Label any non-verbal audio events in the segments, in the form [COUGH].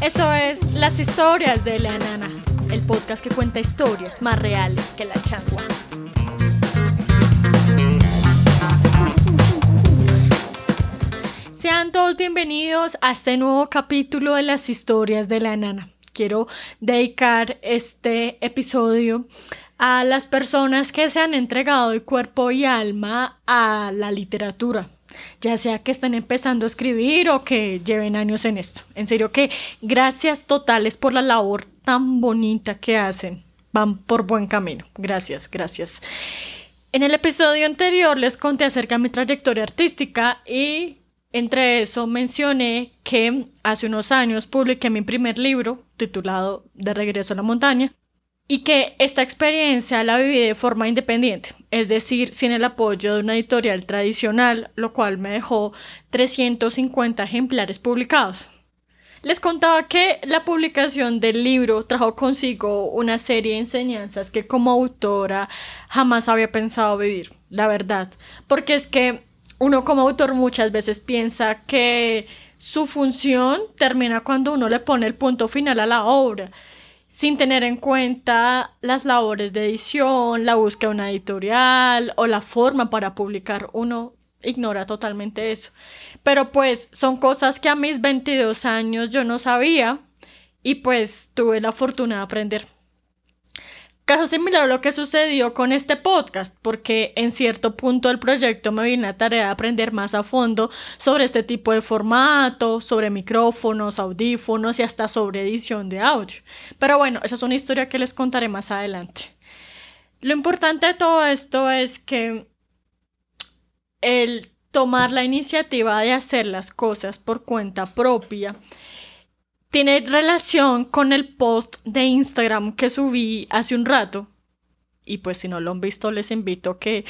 Esto es Las historias de la nana, el podcast que cuenta historias más reales que la changua. Todos bienvenidos a este nuevo capítulo de las historias de la nana. Quiero dedicar este episodio a las personas que se han entregado de cuerpo y alma a la literatura, ya sea que estén empezando a escribir o que lleven años en esto. En serio que gracias totales por la labor tan bonita que hacen. Van por buen camino. Gracias, gracias. En el episodio anterior les conté acerca de mi trayectoria artística y entre eso mencioné que hace unos años publiqué mi primer libro titulado De regreso a la montaña y que esta experiencia la viví de forma independiente, es decir, sin el apoyo de una editorial tradicional, lo cual me dejó 350 ejemplares publicados. Les contaba que la publicación del libro trajo consigo una serie de enseñanzas que como autora jamás había pensado vivir, la verdad, porque es que uno como autor muchas veces piensa que su función termina cuando uno le pone el punto final a la obra sin tener en cuenta las labores de edición, la búsqueda de una editorial o la forma para publicar. Uno ignora totalmente eso. Pero pues son cosas que a mis 22 años yo no sabía y pues tuve la fortuna de aprender. Caso similar a lo que sucedió con este podcast, porque en cierto punto del proyecto me vine a tarea de aprender más a fondo sobre este tipo de formato, sobre micrófonos, audífonos y hasta sobre edición de audio. Pero bueno, esa es una historia que les contaré más adelante. Lo importante de todo esto es que el tomar la iniciativa de hacer las cosas por cuenta propia tiene relación con el post de Instagram que subí hace un rato. Y pues si no lo han visto, les invito a que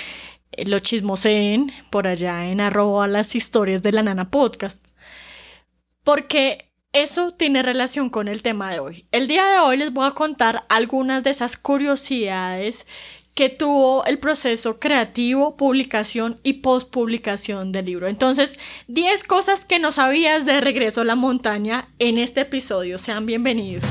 eh, lo chismoseen por allá en arroba las historias de la nana podcast. Porque eso tiene relación con el tema de hoy. El día de hoy les voy a contar algunas de esas curiosidades que tuvo el proceso creativo, publicación y postpublicación del libro. Entonces, 10 cosas que no sabías de Regreso a la Montaña en este episodio. Sean bienvenidos.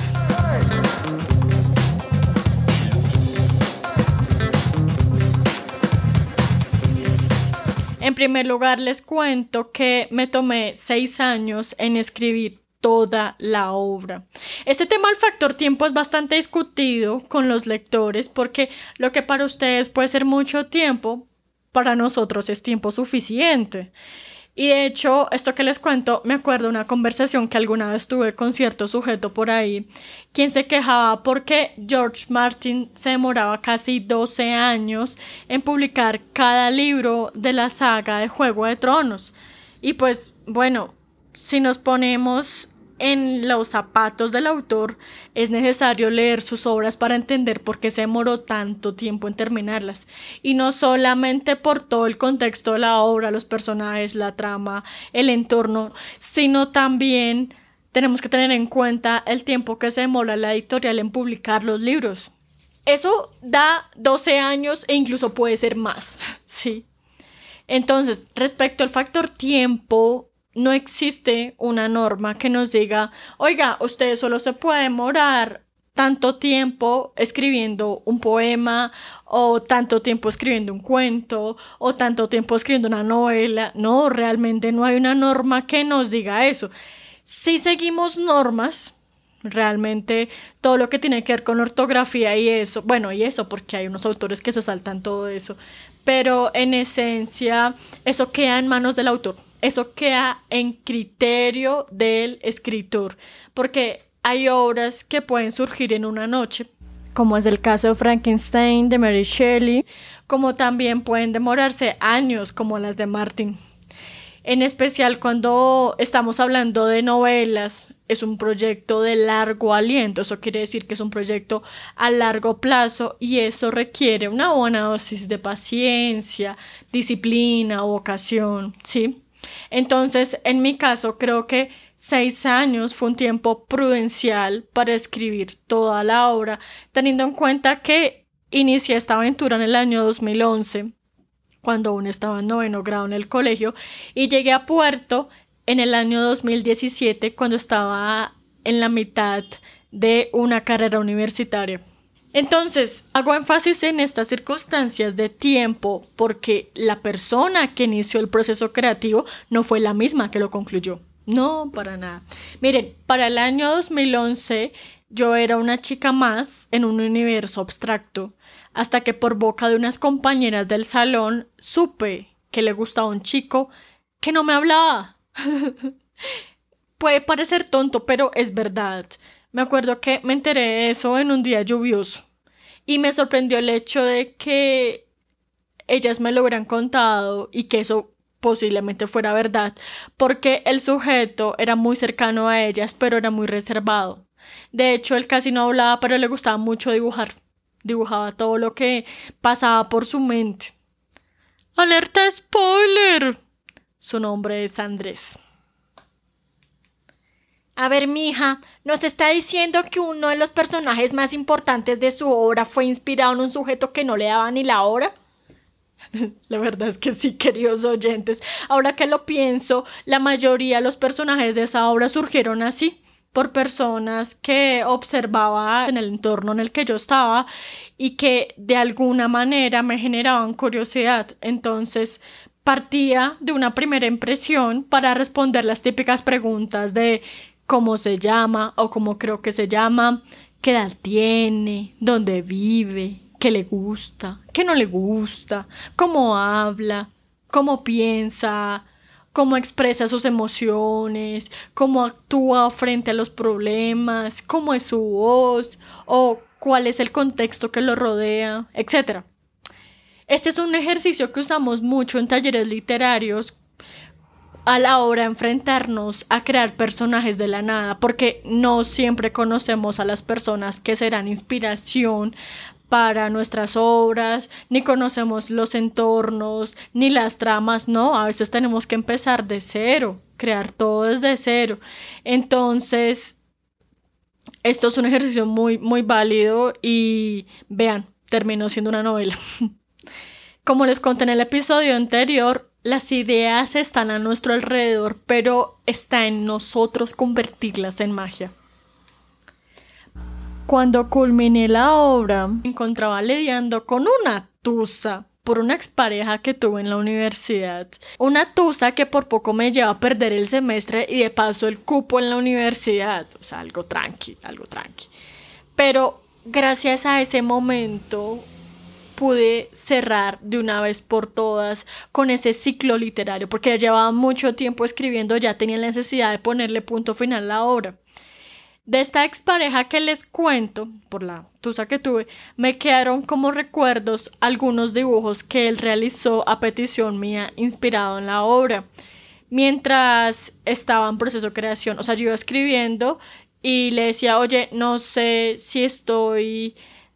En primer lugar, les cuento que me tomé seis años en escribir toda la obra. Este tema del factor tiempo es bastante discutido con los lectores porque lo que para ustedes puede ser mucho tiempo, para nosotros es tiempo suficiente. Y de hecho, esto que les cuento, me acuerdo una conversación que alguna vez tuve con cierto sujeto por ahí, quien se quejaba porque George Martin se demoraba casi 12 años en publicar cada libro de la saga de Juego de Tronos. Y pues, bueno, si nos ponemos en los zapatos del autor, es necesario leer sus obras para entender por qué se demoró tanto tiempo en terminarlas. Y no solamente por todo el contexto de la obra, los personajes, la trama, el entorno, sino también tenemos que tener en cuenta el tiempo que se demora la editorial en publicar los libros. Eso da 12 años e incluso puede ser más, [LAUGHS] ¿sí? Entonces, respecto al factor tiempo, no existe una norma que nos diga, oiga, usted solo se puede demorar tanto tiempo escribiendo un poema o tanto tiempo escribiendo un cuento o tanto tiempo escribiendo una novela. No, realmente no hay una norma que nos diga eso. Si seguimos normas, realmente todo lo que tiene que ver con ortografía y eso, bueno, y eso porque hay unos autores que se saltan todo eso, pero en esencia eso queda en manos del autor eso queda en criterio del escritor, porque hay obras que pueden surgir en una noche, como es el caso de Frankenstein de Mary Shelley, como también pueden demorarse años, como las de Martin. En especial cuando estamos hablando de novelas, es un proyecto de largo aliento, eso quiere decir que es un proyecto a largo plazo y eso requiere una buena dosis de paciencia, disciplina, vocación, ¿sí? Entonces, en mi caso, creo que seis años fue un tiempo prudencial para escribir toda la obra, teniendo en cuenta que inicié esta aventura en el año 2011, cuando aún estaba en noveno grado en el colegio, y llegué a Puerto en el año 2017, cuando estaba en la mitad de una carrera universitaria. Entonces, hago énfasis en estas circunstancias de tiempo porque la persona que inició el proceso creativo no fue la misma que lo concluyó. No, para nada. Miren, para el año 2011 yo era una chica más en un universo abstracto, hasta que por boca de unas compañeras del salón supe que le gustaba un chico que no me hablaba. [LAUGHS] Puede parecer tonto, pero es verdad. Me acuerdo que me enteré de eso en un día lluvioso y me sorprendió el hecho de que ellas me lo hubieran contado y que eso posiblemente fuera verdad, porque el sujeto era muy cercano a ellas, pero era muy reservado. De hecho, él casi no hablaba, pero le gustaba mucho dibujar. Dibujaba todo lo que pasaba por su mente. ¡Alerta spoiler! Su nombre es Andrés. A ver, mija, nos está diciendo que uno de los personajes más importantes de su obra fue inspirado en un sujeto que no le daba ni la hora. [LAUGHS] La verdad es que sí, queridos oyentes. Ahora que lo pienso, la mayoría de los personajes de esa obra surgieron así, por personas que observaba en el entorno en el que yo estaba y que de alguna manera me generaban curiosidad. Entonces partía de una primera impresión para responder las típicas preguntas de cómo se llama o cómo creo que se llama, qué edad tiene, dónde vive, qué le gusta, qué no le gusta, cómo habla, cómo piensa, cómo expresa sus emociones, cómo actúa frente a los problemas, cómo es su voz o cuál es el contexto que lo rodea, etc. Este es un ejercicio que usamos mucho en talleres literarios a la hora de enfrentarnos a crear personajes de la nada, porque no siempre conocemos a las personas que serán inspiración para nuestras obras, ni conocemos los entornos, ni las tramas, no, a veces tenemos que empezar de cero, crear todo desde cero. Entonces, esto es un ejercicio muy, muy válido y vean, terminó siendo una novela. [LAUGHS] Como les conté en el episodio anterior, las ideas están a nuestro alrededor, pero está en nosotros convertirlas en magia. Cuando culminé la obra, me encontraba lidiando con una tusa por una expareja que tuve en la universidad. Una tusa que por poco me lleva a perder el semestre y de paso el cupo en la universidad. O sea, algo tranqui, algo tranqui. Pero gracias a ese momento pude cerrar de una vez por todas con ese ciclo literario, porque ya llevaba mucho tiempo escribiendo, ya tenía la necesidad de ponerle punto final a la obra. De esta expareja que les cuento, por la tusa que tuve, me quedaron como recuerdos algunos dibujos que él realizó a petición mía inspirado en la obra. Mientras estaba en proceso de creación, o sea, yo iba escribiendo y le decía, oye, no sé si estoy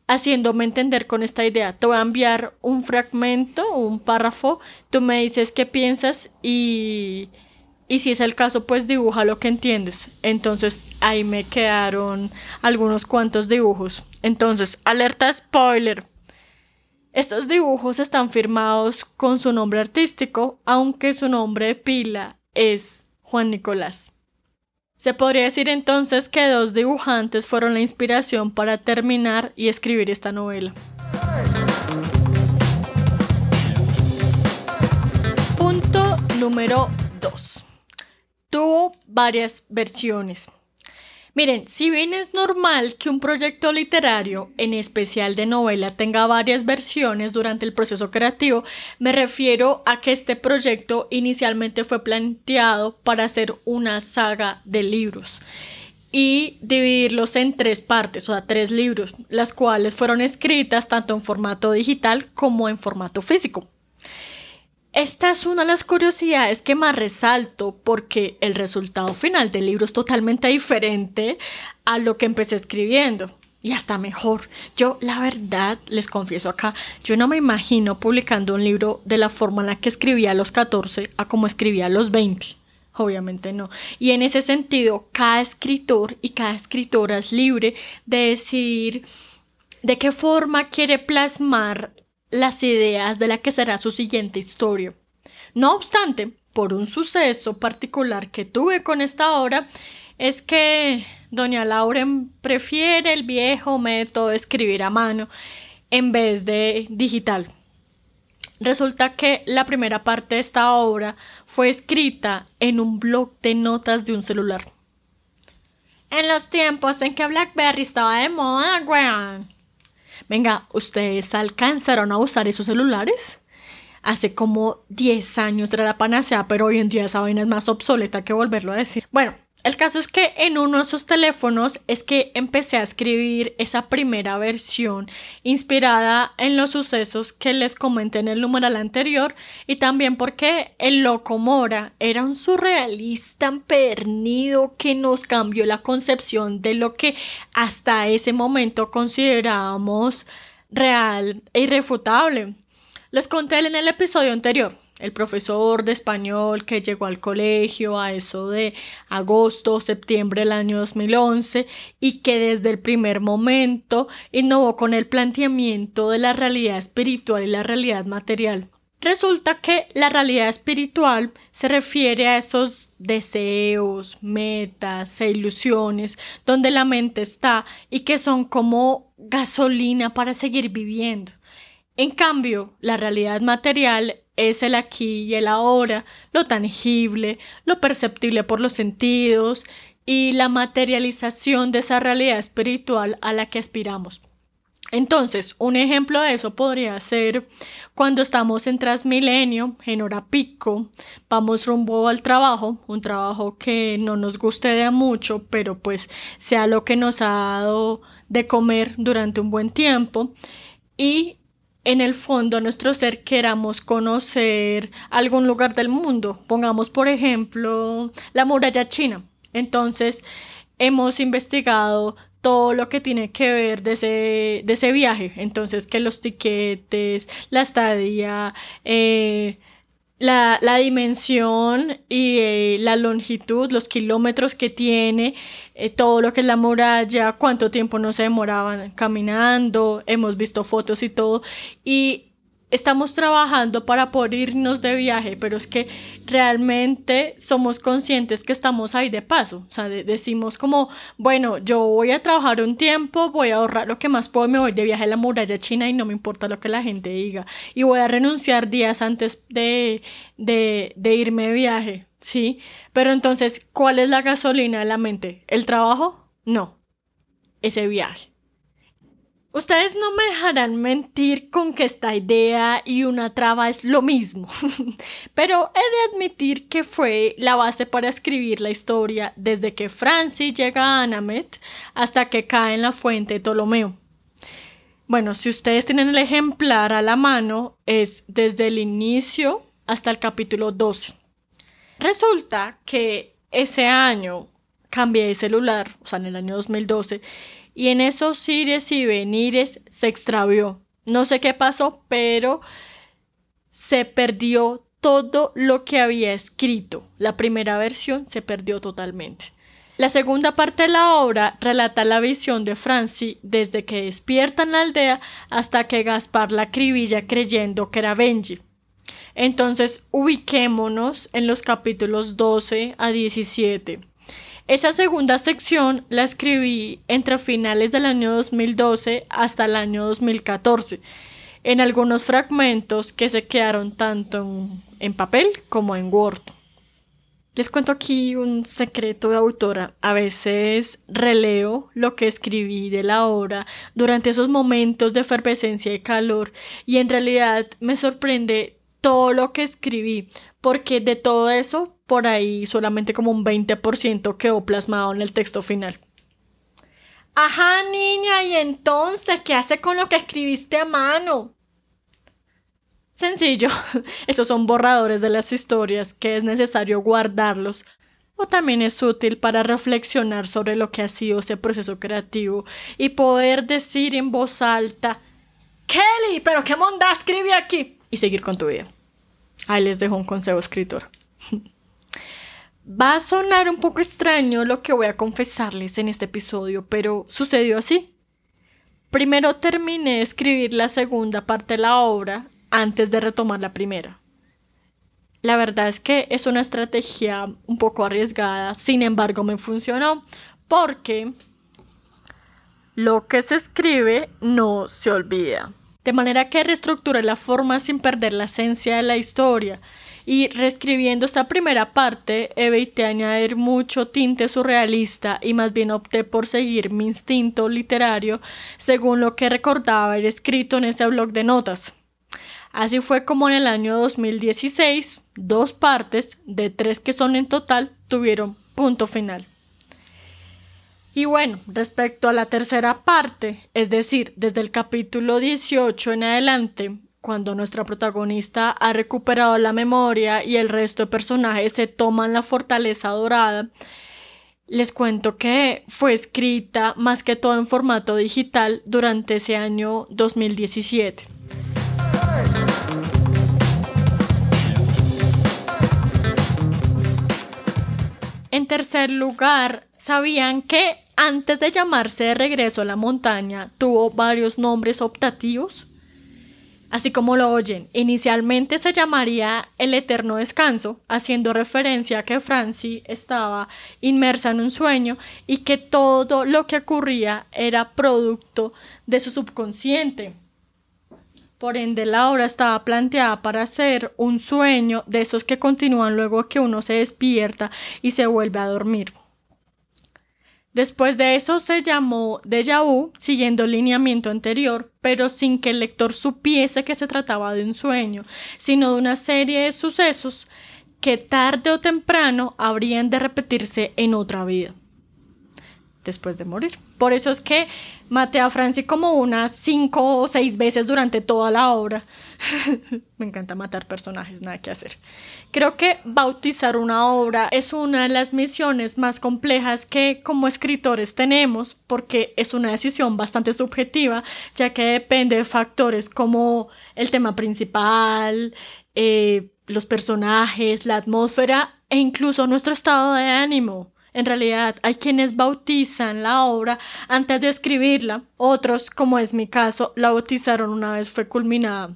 haciéndome entender con esta idea. Te voy a enviar un fragmento, un párrafo, tú me dices qué piensas y, y si es el caso, pues dibuja lo que entiendes. Entonces ahí me quedaron algunos cuantos dibujos. Entonces, alerta spoiler. Estos dibujos están firmados con su nombre artístico, aunque su nombre de pila es Juan Nicolás. Se podría decir entonces que dos dibujantes fueron la inspiración para terminar y escribir esta novela. Punto número 2. Tuvo varias versiones. Miren, si bien es normal que un proyecto literario, en especial de novela, tenga varias versiones durante el proceso creativo, me refiero a que este proyecto inicialmente fue planteado para hacer una saga de libros y dividirlos en tres partes, o sea, tres libros, las cuales fueron escritas tanto en formato digital como en formato físico. Esta es una de las curiosidades que más resalto porque el resultado final del libro es totalmente diferente a lo que empecé escribiendo y hasta mejor. Yo, la verdad, les confieso acá, yo no me imagino publicando un libro de la forma en la que escribía a los 14 a como escribía a los 20. Obviamente no. Y en ese sentido, cada escritor y cada escritora es libre de decidir de qué forma quiere plasmar las ideas de la que será su siguiente historia. No obstante, por un suceso particular que tuve con esta obra, es que doña Lauren prefiere el viejo método de escribir a mano en vez de digital. Resulta que la primera parte de esta obra fue escrita en un blog de notas de un celular. En los tiempos en que BlackBerry estaba de moda, weón. Venga, ¿ustedes alcanzaron a usar esos celulares? Hace como 10 años era la panacea, pero hoy en día esa vaina es más obsoleta que volverlo a decir. Bueno, el caso es que en uno de esos teléfonos es que empecé a escribir esa primera versión inspirada en los sucesos que les comenté en el numeral anterior y también porque el loco Mora era un surrealista pernido que nos cambió la concepción de lo que hasta ese momento considerábamos real e irrefutable. Les conté en el episodio anterior el profesor de español que llegó al colegio a eso de agosto, septiembre del año 2011 y que desde el primer momento innovó con el planteamiento de la realidad espiritual y la realidad material. Resulta que la realidad espiritual se refiere a esos deseos, metas e ilusiones donde la mente está y que son como gasolina para seguir viviendo. En cambio, la realidad material es el aquí y el ahora, lo tangible, lo perceptible por los sentidos y la materialización de esa realidad espiritual a la que aspiramos. Entonces, un ejemplo de eso podría ser cuando estamos en Transmilenio, en hora pico, vamos rumbo al trabajo, un trabajo que no nos guste de mucho, pero pues sea lo que nos ha dado de comer durante un buen tiempo. Y en el fondo nuestro ser queramos conocer algún lugar del mundo. Pongamos, por ejemplo, la muralla china. Entonces, hemos investigado todo lo que tiene que ver de ese, de ese viaje. Entonces, que los tiquetes, la estadía, eh, la, dimensión y eh, la longitud, los kilómetros que tiene, eh, todo lo que es la muralla, cuánto tiempo no se demoraban caminando, hemos visto fotos y todo. Y estamos trabajando para poder irnos de viaje, pero es que realmente somos conscientes que estamos ahí de paso. O sea, decimos como, bueno, yo voy a trabajar un tiempo, voy a ahorrar lo que más puedo, me voy de viaje a la muralla china y no me importa lo que la gente diga. Y voy a renunciar días antes de, de, de irme de viaje, ¿sí? Pero entonces, ¿cuál es la gasolina de la mente? ¿El trabajo? No, ese viaje. Ustedes no me dejarán mentir con que esta idea y una traba es lo mismo, [LAUGHS] pero he de admitir que fue la base para escribir la historia desde que Francis llega a Anamet hasta que cae en la fuente de Ptolomeo. Bueno, si ustedes tienen el ejemplar a la mano, es desde el inicio hasta el capítulo 12. Resulta que ese año cambié de celular, o sea, en el año 2012, y en esos ires y venires se extravió. No sé qué pasó, pero se perdió todo lo que había escrito. La primera versión se perdió totalmente. La segunda parte de la obra relata la visión de Franci desde que despierta en la aldea hasta que Gaspar la acribilla creyendo que era Benji. Entonces ubiquémonos en los capítulos 12 a 17. Esa segunda sección la escribí entre finales del año 2012 hasta el año 2014, en algunos fragmentos que se quedaron tanto en, papel como en Word. Les cuento aquí un secreto de autora. A veces releo lo que escribí de la obra durante esos momentos de efervescencia y calor y en realidad me sorprende todo lo que escribí, porque de todo eso, por ahí solamente como un 20% quedó plasmado en el texto final. Ajá, niña, y entonces, ¿qué hace con lo que escribiste a mano? Sencillo, [LAUGHS] esos son borradores de las historias que es necesario guardarlos o también es útil para reflexionar sobre lo que ha sido ese proceso creativo y poder decir en voz alta, Kelly, pero qué monda escribí aquí y seguir con tu vida. Ahí les dejo un consejo escritor. [LAUGHS] Va a sonar un poco extraño lo que voy a confesarles en este episodio, pero sucedió así. Primero terminé de escribir la segunda parte de la obra antes de retomar la primera. La verdad es que es una estrategia un poco arriesgada, sin embargo me funcionó porque lo que se escribe no se olvida. De manera que reestructuré la forma sin perder la esencia de la historia y reescribiendo esta primera parte, evité añadir mucho tinte surrealista y más bien opté por seguir mi instinto literario según lo que recordaba haber escrito en ese blog de notas. Así fue como en el año 2016, dos partes, de tres que son en total, tuvieron punto final. Y bueno, respecto a la tercera parte, es decir, desde el capítulo 18 en adelante, cuando nuestra protagonista ha recuperado la memoria y el resto de personajes se toman la fortaleza dorada, les cuento que fue escrita más que todo en formato digital durante ese año 2017. En tercer lugar, ¿sabían que antes de llamarse de regreso a la montaña tuvo varios nombres optativos? Así como lo oyen, inicialmente se llamaría El Eterno Descanso, haciendo referencia a que Francie estaba inmersa en un sueño y que todo lo que ocurría era producto de su subconsciente. Por ende, la obra estaba planteada para ser un sueño de esos que continúan luego que uno se despierta y se vuelve a dormir. Después de eso se llamó Deja Vu, siguiendo el lineamiento anterior, pero sin que el lector supiese que se trataba de un sueño, sino de una serie de sucesos que tarde o temprano habrían de repetirse en otra vida después de morir. Por eso es que maté a Francie como unas cinco o seis veces durante toda la obra. [LAUGHS] Me encanta matar personajes, nada que hacer. Creo que bautizar una obra es una de las misiones más complejas que como escritores tenemos, porque es una decisión bastante subjetiva, ya que depende de factores como el tema principal, eh, los personajes, la atmósfera e incluso nuestro estado de ánimo. En realidad, hay quienes bautizan la obra antes de escribirla, otros, como es mi caso, la bautizaron una vez fue culminada.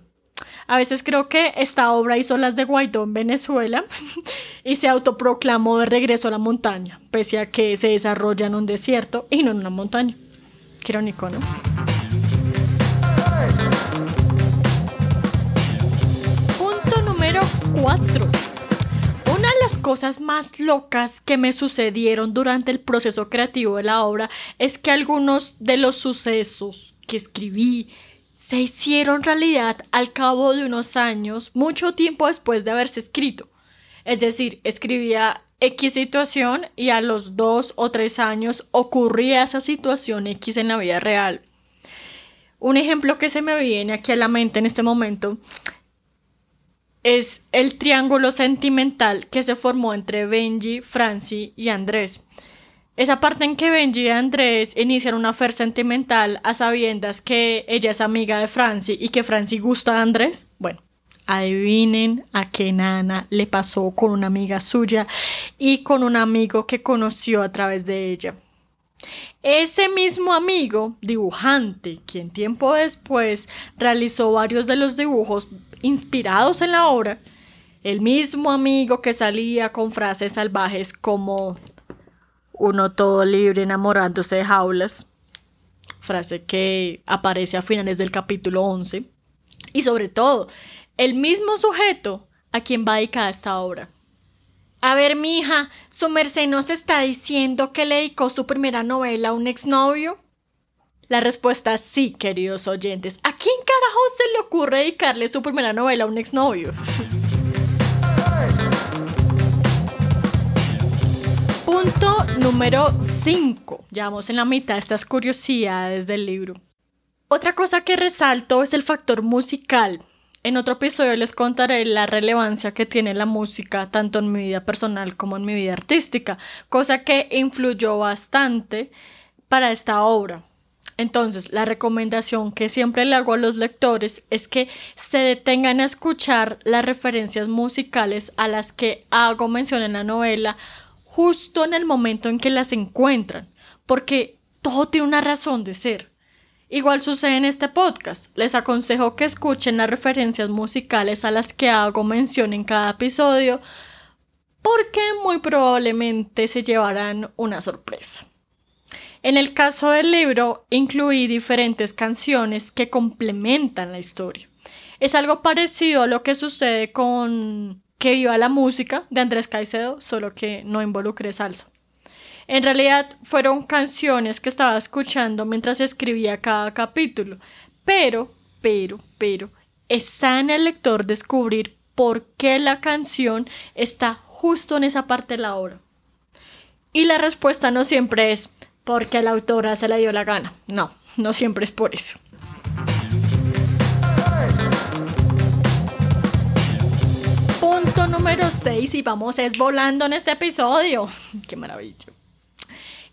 A veces creo que esta obra hizo las de Guaidó en Venezuela [LAUGHS] y se autoproclamó de regreso a la montaña, pese a que se desarrolla en un desierto y no en una montaña. Qué irónico, ¿no? Punto número 4 las cosas más locas que me sucedieron durante el proceso creativo de la obra es que algunos de los sucesos que escribí se hicieron realidad al cabo de unos años, mucho tiempo después de haberse escrito. Es decir, escribía X situación y a los dos o tres años ocurría esa situación X en la vida real. Un ejemplo que se me viene aquí a la mente en este momento es el triángulo sentimental que se formó entre Benji, Francie y Andrés. Esa parte en que Benji y Andrés inician una fe sentimental a sabiendas que ella es amiga de Francie y que Francie gusta de Andrés. Bueno, adivinen a qué Nana le pasó con una amiga suya y con un amigo que conoció a través de ella. Ese mismo amigo, dibujante, quien tiempo después realizó varios de los dibujos inspirados en la obra, el mismo amigo que salía con frases salvajes como uno todo libre enamorándose de jaulas, frase que aparece a finales del capítulo 11, y sobre todo, el mismo sujeto a quien va dedicada esta obra. A ver, mi hija, ¿su merced nos está diciendo que le dedicó su primera novela a un exnovio? La respuesta es sí, queridos oyentes. ¿A quién carajo se le ocurre dedicarle su primera novela a un exnovio? Punto número 5. Ya vamos en la mitad de estas curiosidades del libro. Otra cosa que resalto es el factor musical. En otro episodio les contaré la relevancia que tiene la música tanto en mi vida personal como en mi vida artística, cosa que influyó bastante para esta obra. Entonces, la recomendación que siempre le hago a los lectores es que se detengan a escuchar las referencias musicales a las que hago mención en la novela justo en el momento en que las encuentran, porque todo tiene una razón de ser. Igual sucede en este podcast. Les aconsejo que escuchen las referencias musicales a las que hago mención en cada episodio, porque muy probablemente se llevarán una sorpresa. En el caso del libro, incluí diferentes canciones que complementan la historia. Es algo parecido a lo que sucede con Que viva la música de Andrés Caicedo, solo que no involucre salsa. En realidad fueron canciones que estaba escuchando mientras escribía cada capítulo, pero, pero, pero, está en el lector descubrir por qué la canción está justo en esa parte de la obra. Y la respuesta no siempre es porque la autora se le dio la gana. No, no siempre es por eso. Punto número 6 y vamos es volando en este episodio. [LAUGHS] Qué maravilla.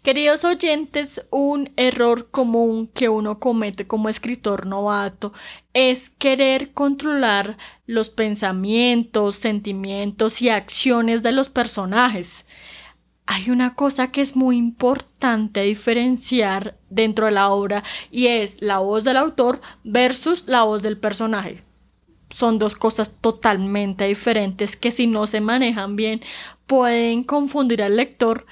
Queridos oyentes, un error común que uno comete como escritor novato es querer controlar los pensamientos, sentimientos y acciones de los personajes hay una cosa que es muy importante diferenciar dentro de la obra y es la voz del autor versus la voz del personaje. Son dos cosas totalmente diferentes que si no se manejan bien pueden confundir al lector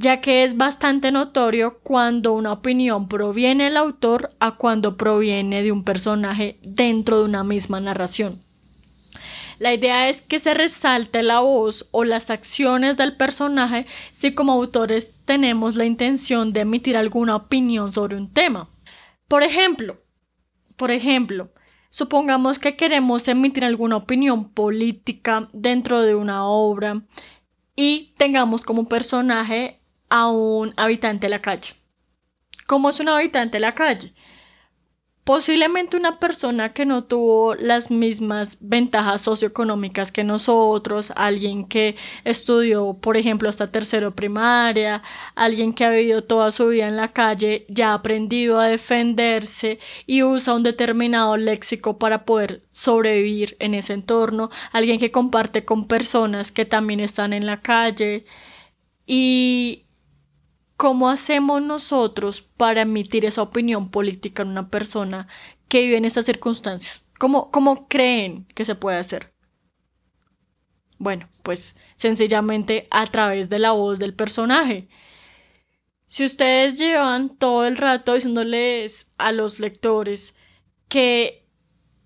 ya que es bastante notorio cuando una opinión proviene del autor a cuando proviene de un personaje dentro de una misma narración. La idea es que se resalte la voz o las acciones del personaje si como autores tenemos la intención de emitir alguna opinión sobre un tema. Por ejemplo, por ejemplo, supongamos que queremos emitir alguna opinión política dentro de una obra y tengamos como personaje a un habitante de la calle. ¿Cómo es un habitante de la calle? Posiblemente una persona que no tuvo las mismas ventajas socioeconómicas que nosotros, alguien que estudió, por ejemplo, hasta tercero primaria, alguien que ha vivido toda su vida en la calle, ya ha aprendido a defenderse y usa un determinado léxico para poder sobrevivir en ese entorno, alguien que comparte con personas que también están en la calle. Y ¿Cómo hacemos nosotros para emitir esa opinión política en una persona que vive en esas circunstancias? ¿Cómo, cómo creen que se puede hacer? Bueno, pues sencillamente a través de la voz del personaje. Si ustedes llevan todo el rato diciéndoles a los lectores que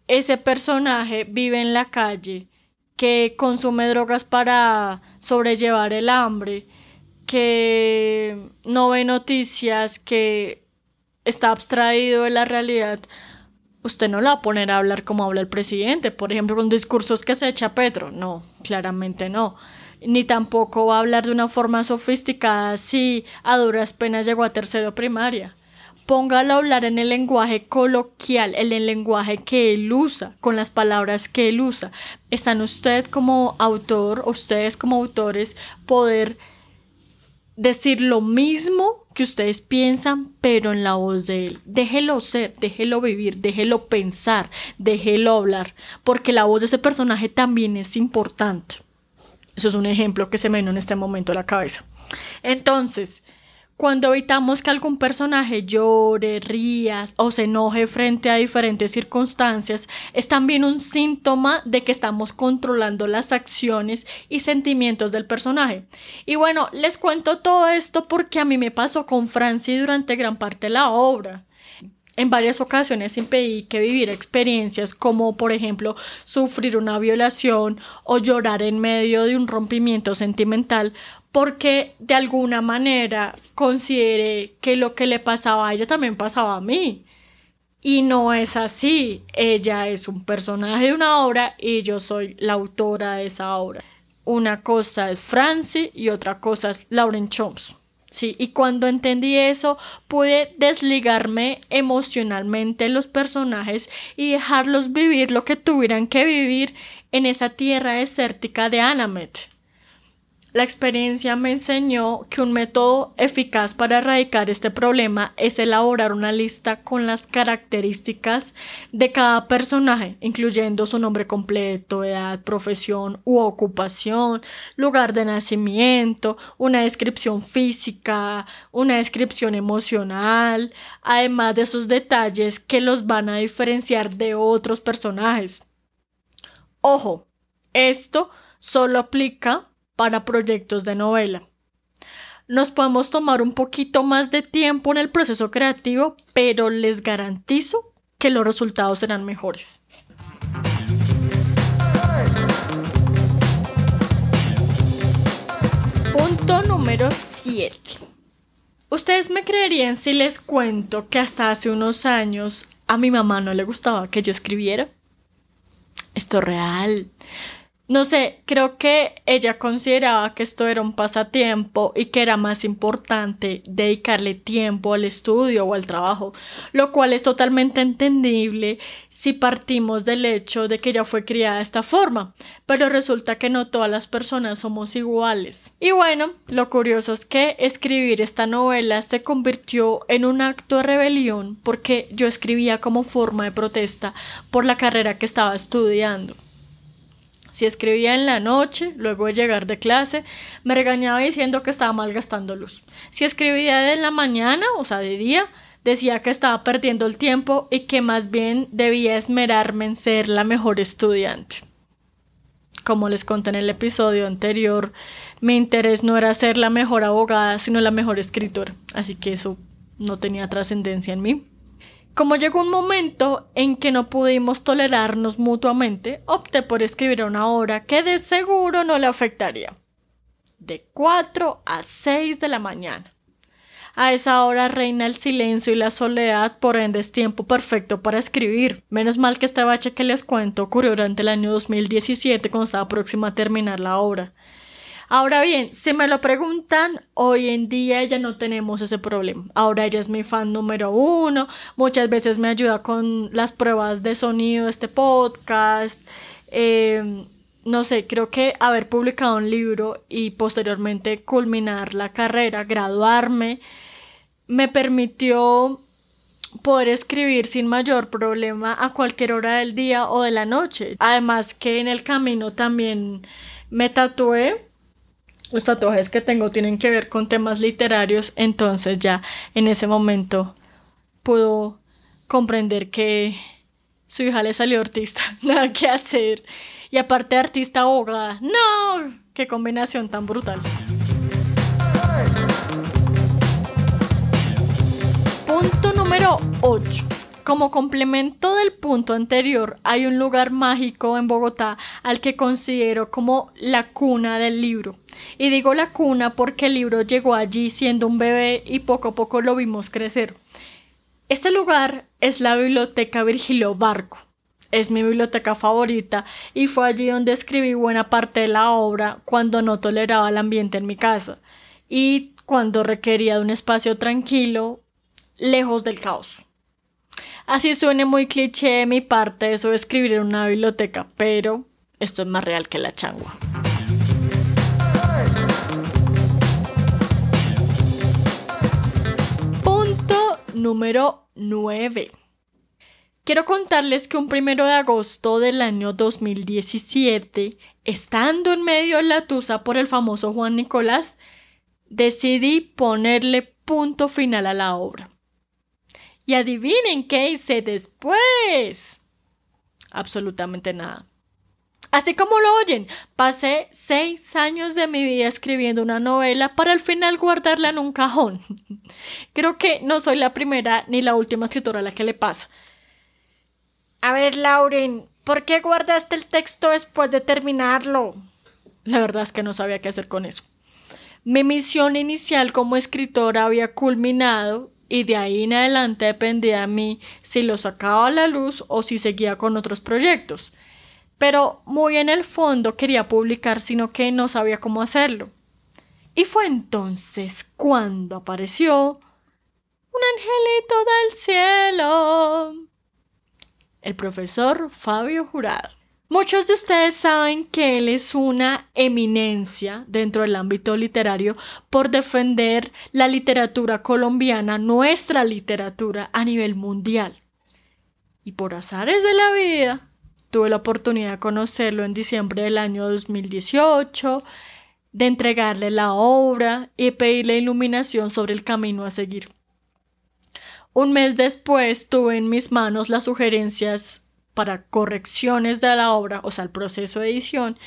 ese personaje vive en la calle, que consume drogas para sobrellevar el hambre, que no ve noticias, que está abstraído de la realidad, usted no la va a poner a hablar como habla el presidente, por ejemplo, con discursos que se echa Petro. No, claramente no. Ni tampoco va a hablar de una forma sofisticada si a duras penas llegó a tercero primaria. Póngalo a hablar en el lenguaje coloquial, en el lenguaje que él usa, con las palabras que él usa. Están usted como autor, ustedes como autores, poder decir lo mismo que ustedes piensan, pero en la voz de él. Déjelo ser, déjelo vivir, déjelo pensar, déjelo hablar, porque la voz de ese personaje también es importante. Eso es un ejemplo que se me vino en este momento a la cabeza. Entonces, cuando evitamos que algún personaje llore, rías o se enoje frente a diferentes circunstancias, es también un síntoma de que estamos controlando las acciones y sentimientos del personaje. Y bueno, les cuento todo esto porque a mí me pasó con Francie durante gran parte de la obra. En varias ocasiones impedí que viviera experiencias como, por ejemplo, sufrir una violación o llorar en medio de un rompimiento sentimental porque de alguna manera consideré que lo que le pasaba a ella también pasaba a mí. Y no es así. Ella es un personaje de una obra y yo soy la autora de esa obra. Una cosa es Francie y otra cosa es Lauren Choms. Sí, y cuando entendí eso, pude desligarme emocionalmente los personajes y dejarlos vivir lo que tuvieran que vivir en esa tierra desértica de Anamet. La experiencia me enseñó que un método eficaz para erradicar este problema es elaborar una lista con las características de cada personaje, incluyendo su nombre completo, edad, profesión u ocupación, lugar de nacimiento, una descripción física, una descripción emocional, además de esos detalles que los van a diferenciar de otros personajes. Ojo, esto solo aplica para proyectos de novela. Nos podemos tomar un poquito más de tiempo en el proceso creativo, pero les garantizo que los resultados serán mejores. Punto número 7. Ustedes me creerían si les cuento que hasta hace unos años a mi mamá no le gustaba que yo escribiera. Esto es real. No sé, creo que ella consideraba que esto era un pasatiempo y que era más importante dedicarle tiempo al estudio o al trabajo, lo cual es totalmente entendible si partimos del hecho de que ella fue criada de esta forma, pero resulta que no todas las personas somos iguales. Y bueno, lo curioso es que escribir esta novela se convirtió en un acto de rebelión porque yo escribía como forma de protesta por la carrera que estaba estudiando. Si escribía en la noche, luego de llegar de clase, me regañaba diciendo que estaba malgastando luz. Si escribía en la mañana, o sea, de día, decía que estaba perdiendo el tiempo y que más bien debía esmerarme en ser la mejor estudiante. Como les conté en el episodio anterior, mi interés no era ser la mejor abogada, sino la mejor escritora, así que eso no tenía trascendencia en mí. Como llegó un momento en que no pudimos tolerarnos mutuamente, opté por escribir una hora que de seguro no le afectaría. De 4 a 6 de la mañana. A esa hora reina el silencio y la soledad, por ende es tiempo perfecto para escribir. Menos mal que este bache que les cuento ocurrió durante el año 2017 cuando estaba próxima a terminar la obra. Ahora bien, si me lo preguntan, hoy en día ya no tenemos ese problema. Ahora ella es mi fan número uno, muchas veces me ayuda con las pruebas de sonido de este podcast. Em, no sé, creo que haber publicado un libro y posteriormente culminar la carrera, graduarme, me permitió poder escribir sin mayor problema a cualquier hora del día o de la noche. Además que en el camino también me tatué los tatuajes que tengo tienen que ver con temas literarios, entonces ya en ese momento pudo comprender que su hija le salió artista, [LAUGHS] nada que hacer. Y aparte artista abogada, no, qué combinación tan brutal. Punto número 8. Como complemento del punto anterior, hay un lugar mágico en Bogotá al que considero como la cuna del libro. Y digo la cuna porque el libro llegó allí siendo un bebé y poco a poco lo vimos crecer. Este lugar es la Biblioteca Virgilio Barco. Es mi biblioteca favorita y fue allí donde escribí buena parte de la obra cuando no toleraba el ambiente en mi casa y cuando requería de un espacio tranquilo, lejos del caos. Así suene muy cliché de mi parte eso de escribir en una biblioteca, pero esto es más real que la changua. Punto número 9. Quiero contarles que un primero de agosto del año 2017, estando en medio de la tusa por el famoso Juan Nicolás, decidí ponerle punto final a la obra. Y adivinen qué hice después. Absolutamente nada. Así como lo oyen, pasé seis años de mi vida escribiendo una novela para al final guardarla en un cajón. [LAUGHS] Creo que no soy la primera ni la última escritora a la que le pasa. A ver, Lauren, ¿por qué guardaste el texto después de terminarlo? La verdad es que no sabía qué hacer con eso. Mi misión inicial como escritora había culminado y de ahí en adelante dependía a mí si lo sacaba a la luz o si seguía con otros proyectos. Pero muy en el fondo quería publicar, sino que no sabía cómo hacerlo. Y fue entonces cuando apareció un angelito del cielo. El profesor Fabio Jurado. Muchos de ustedes saben que él es una eminencia dentro del ámbito literario por defender la literatura colombiana, nuestra literatura a nivel mundial. Y por azares de la vida, tuve la oportunidad de conocerlo en diciembre del año 2018, de entregarle la obra y pedirle iluminación sobre el camino a seguir. Un mes después tuve en mis manos las sugerencias para correcciones de la obra, o sea, el proceso de edición,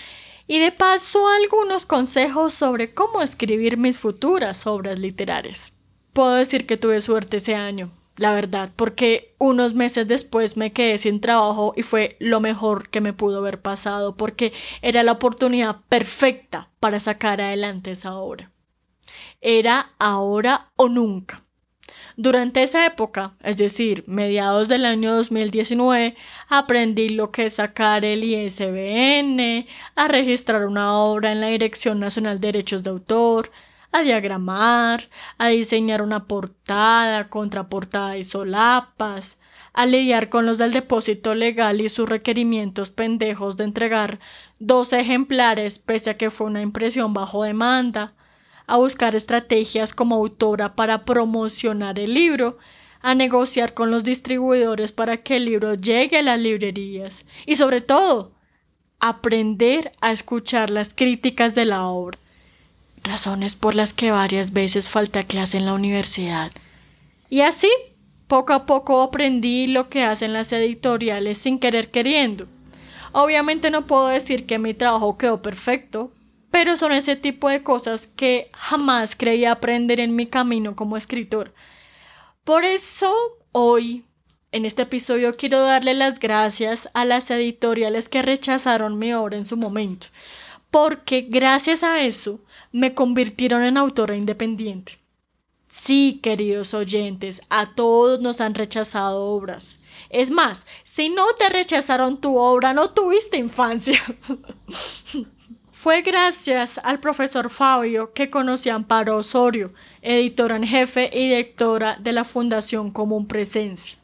y de paso algunos consejos sobre cómo escribir mis futuras obras literarias. Puedo decir que tuve suerte ese año, la verdad, porque unos meses después me quedé sin trabajo y fue lo mejor que me pudo haber pasado, porque era la oportunidad perfecta para sacar adelante esa obra. Era ahora o nunca. Durante esa época, es decir, mediados del año 2019, aprendí lo que es sacar el ISBN, a registrar una obra en la Dirección Nacional de Derechos de Autor, a diagramar, a diseñar una portada, contraportada y solapas, a lidiar con los del depósito legal y sus requerimientos pendejos de entregar dos ejemplares pese a que fue una impresión bajo demanda, a buscar estrategias como autora para promocionar el libro, a negociar con los distribuidores para que el libro llegue a las librerías y sobre todo, aprender a escuchar las críticas de la obra. Razones por las que varias veces falté a clase en la universidad. Y así, poco a poco aprendí lo que hacen las editoriales sin querer queriendo. Obviamente no puedo decir que mi trabajo quedó perfecto, pero son ese tipo de cosas que jamás creí aprender en mi camino como escritor. Por eso hoy, en este episodio, quiero darle las gracias a las editoriales que rechazaron mi obra en su momento, porque gracias a eso me convirtieron en autora independiente. Sí, queridos oyentes, a todos nos han rechazado obras. Es más, si no te rechazaron tu obra, no tuviste infancia. [LAUGHS] Fue gracias al profesor Fabio que conocí a Amparo Osorio, editora en jefe y directora de la Fundación Común Presencia.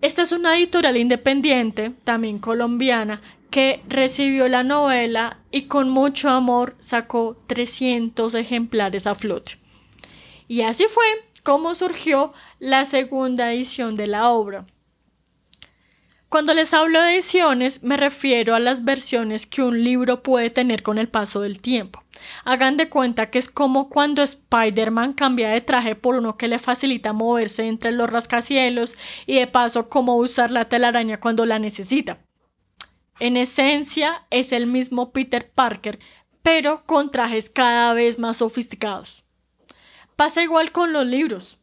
Esta es una editorial independiente, también colombiana, que recibió la novela y con mucho amor sacó 300 ejemplares a flote. Y así fue como surgió la segunda edición de la obra. Cuando les hablo de ediciones, me refiero a las versiones que un libro puede tener con el paso del tiempo. Hagan de cuenta que es como cuando Spider-Man cambia de traje por uno que le facilita moverse entre los rascacielos y de paso cómo usar la telaraña cuando la necesita. En esencia es el mismo Peter Parker, pero con trajes cada vez más sofisticados. Pasa igual con los libros.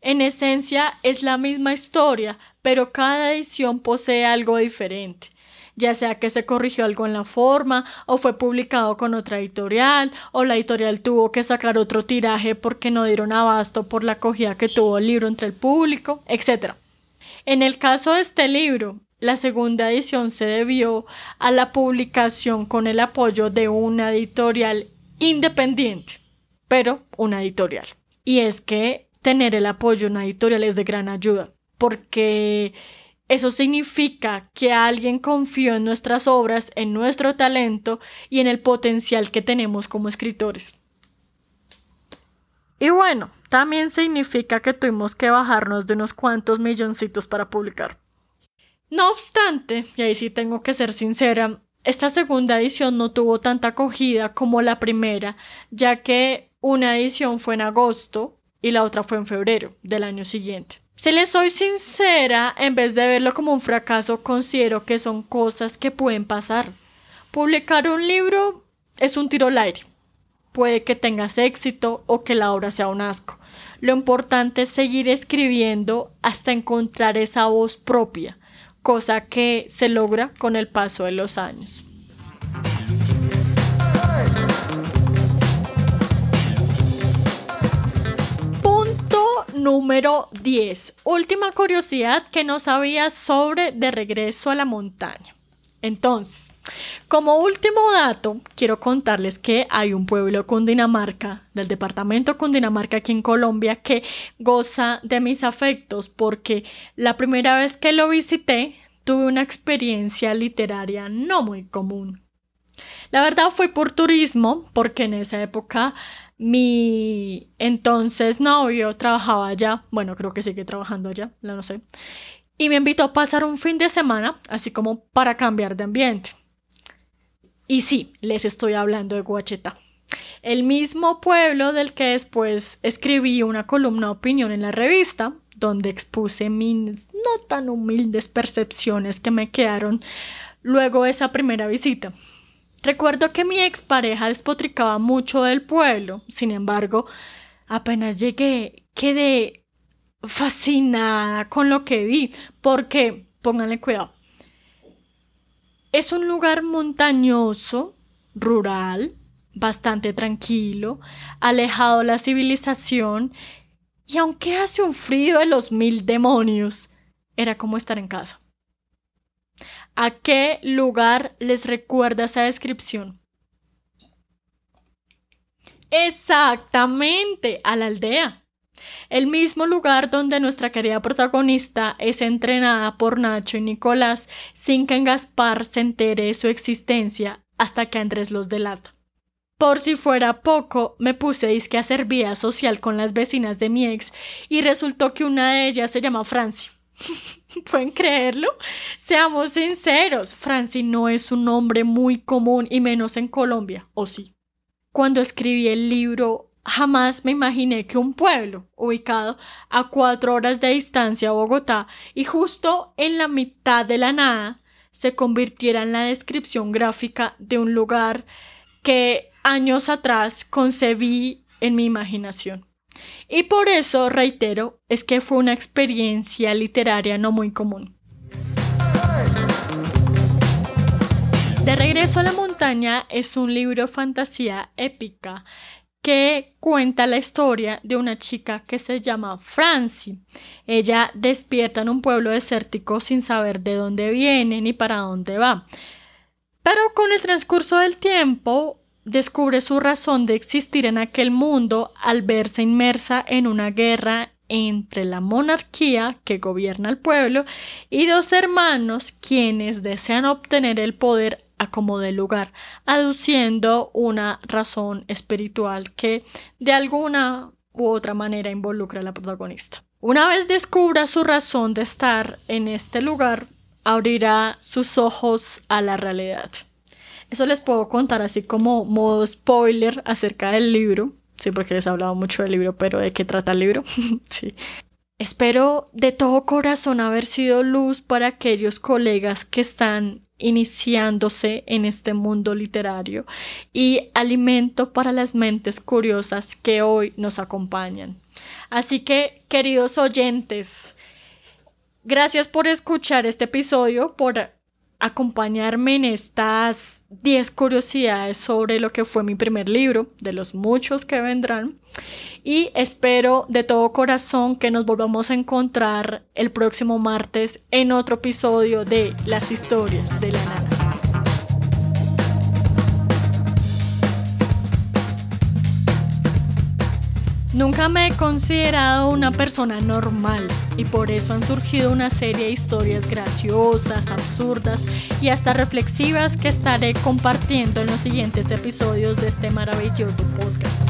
En esencia es la misma historia, pero cada edición posee algo diferente, ya sea que se corrigió algo en la forma, o fue publicado con otra editorial, o la editorial tuvo que sacar otro tiraje porque no dieron abasto por la acogida que tuvo el libro entre el público, etc. En el caso de este libro, la segunda edición se debió a la publicación con el apoyo de una editorial independiente, pero una editorial. Y es que tener el apoyo de una editorial es de gran ayuda, porque eso significa que alguien confió en nuestras obras, en nuestro talento y en el potencial que tenemos como escritores. Y bueno, también significa que tuvimos que bajarnos de unos cuantos milloncitos para publicar. No obstante, y ahí sí tengo que ser sincera, esta segunda edición no tuvo tanta acogida como la primera, ya que una edición fue en agosto y la otra fue en febrero del año siguiente. Si les soy sincera, en vez de verlo como un fracaso, considero que son cosas que pueden pasar. Publicar un libro es un tiro al aire. Puede que tengas éxito o que la obra sea un asco. Lo importante es seguir escribiendo hasta encontrar esa voz propia, cosa que se logra con el paso de los años. Número 10. Última curiosidad que no sabía sobre De regreso a la montaña. Entonces, como último dato, quiero contarles que hay un pueblo Cundinamarca, del departamento Cundinamarca aquí en Colombia, que goza de mis afectos porque la primera vez que lo visité tuve una experiencia literaria no muy común. La verdad fue por turismo, porque en esa época mi entonces novio trabajaba allá, bueno, creo que sigue trabajando allá, no sé, y me invitó a pasar un fin de semana, así como para cambiar de ambiente. Y sí, les estoy hablando de Guacheta. El mismo pueblo del que después escribí una columna de opinión en la revista, donde expuse mis no tan humildes percepciones que me quedaron luego de esa primera visita. Recuerdo que mi expareja despotricaba mucho del pueblo, sin embargo, apenas llegué, quedé fascinada con lo que vi, porque, pónganle cuidado, es un lugar montañoso, rural, bastante tranquilo, alejado de la civilización, y aunque hace un frío de los mil demonios, era como estar en casa. ¿A qué lugar les recuerda esa descripción? Exactamente, a la aldea. El mismo lugar donde nuestra querida protagonista es entrenada por Nacho y Nicolás sin que en Gaspar se entere de su existencia hasta que Andrés los delata. Por si fuera poco, me puse disque a hacer vida social con las vecinas de mi ex y resultó que una de ellas se llama Franci. [LAUGHS] ¿Pueden creerlo? Seamos sinceros, Franci no es un nombre muy común y menos en Colombia, ¿o sí? Cuando escribí el libro, jamás me imaginé que un pueblo ubicado a cuatro horas de distancia a Bogotá y justo en la mitad de la nada se convirtiera en la descripción gráfica de un lugar que años atrás concebí en mi imaginación. Y por eso, reitero, es que fue una experiencia literaria no muy común. De regreso a la montaña es un libro fantasía épica que cuenta la historia de una chica que se llama Francie. Ella despierta en un pueblo desértico sin saber de dónde viene ni para dónde va. Pero con el transcurso del tiempo, descubre su razón de existir en aquel mundo al verse inmersa en una guerra entre la monarquía que gobierna el pueblo y dos hermanos quienes desean obtener el poder a como de lugar, aduciendo una razón espiritual que de alguna u otra manera involucra a la protagonista. Una vez descubra su razón de estar en este lugar, abrirá sus ojos a la realidad. Eso les puedo contar así como modo spoiler acerca del libro. Sí, porque les he hablado mucho del libro, pero ¿de qué trata el libro? [LAUGHS] sí. Espero de todo corazón haber sido luz para aquellos colegas que están iniciándose en este mundo literario y alimento para las mentes curiosas que hoy nos acompañan. Así que, queridos oyentes, gracias por escuchar este episodio, por acompañarme en estas 10 curiosidades sobre lo que fue mi primer libro, de los muchos que vendrán. Y espero de todo corazón que nos volvamos a encontrar el próximo martes en otro episodio de Las historias de la nana. Nunca me he considerado una persona normal y por eso han surgido una serie de historias graciosas, absurdas y hasta reflexivas que estaré compartiendo en los siguientes episodios de este maravilloso podcast.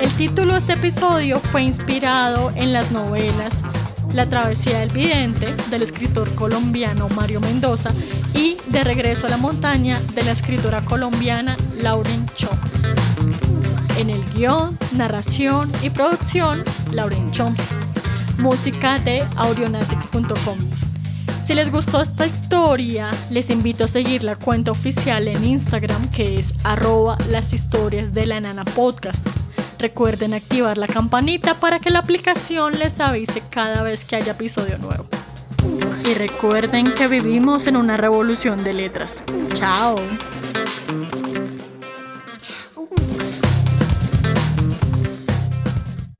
El título de este episodio fue inspirado en las novelas La travesía del vidente del escritor colombiano Mario Mendoza y De regreso a la montaña de la escritora colombiana Lauren Chomps. En el guion, narración y producción, Lauren Chomp. Música de audionatics.com. Si les gustó esta historia, les invito a seguir la cuenta oficial en Instagram que es arroba las historias de la nana podcast. Recuerden activar la campanita para que la aplicación les avise cada vez que haya episodio nuevo. Y recuerden que vivimos en una revolución de letras. Chao.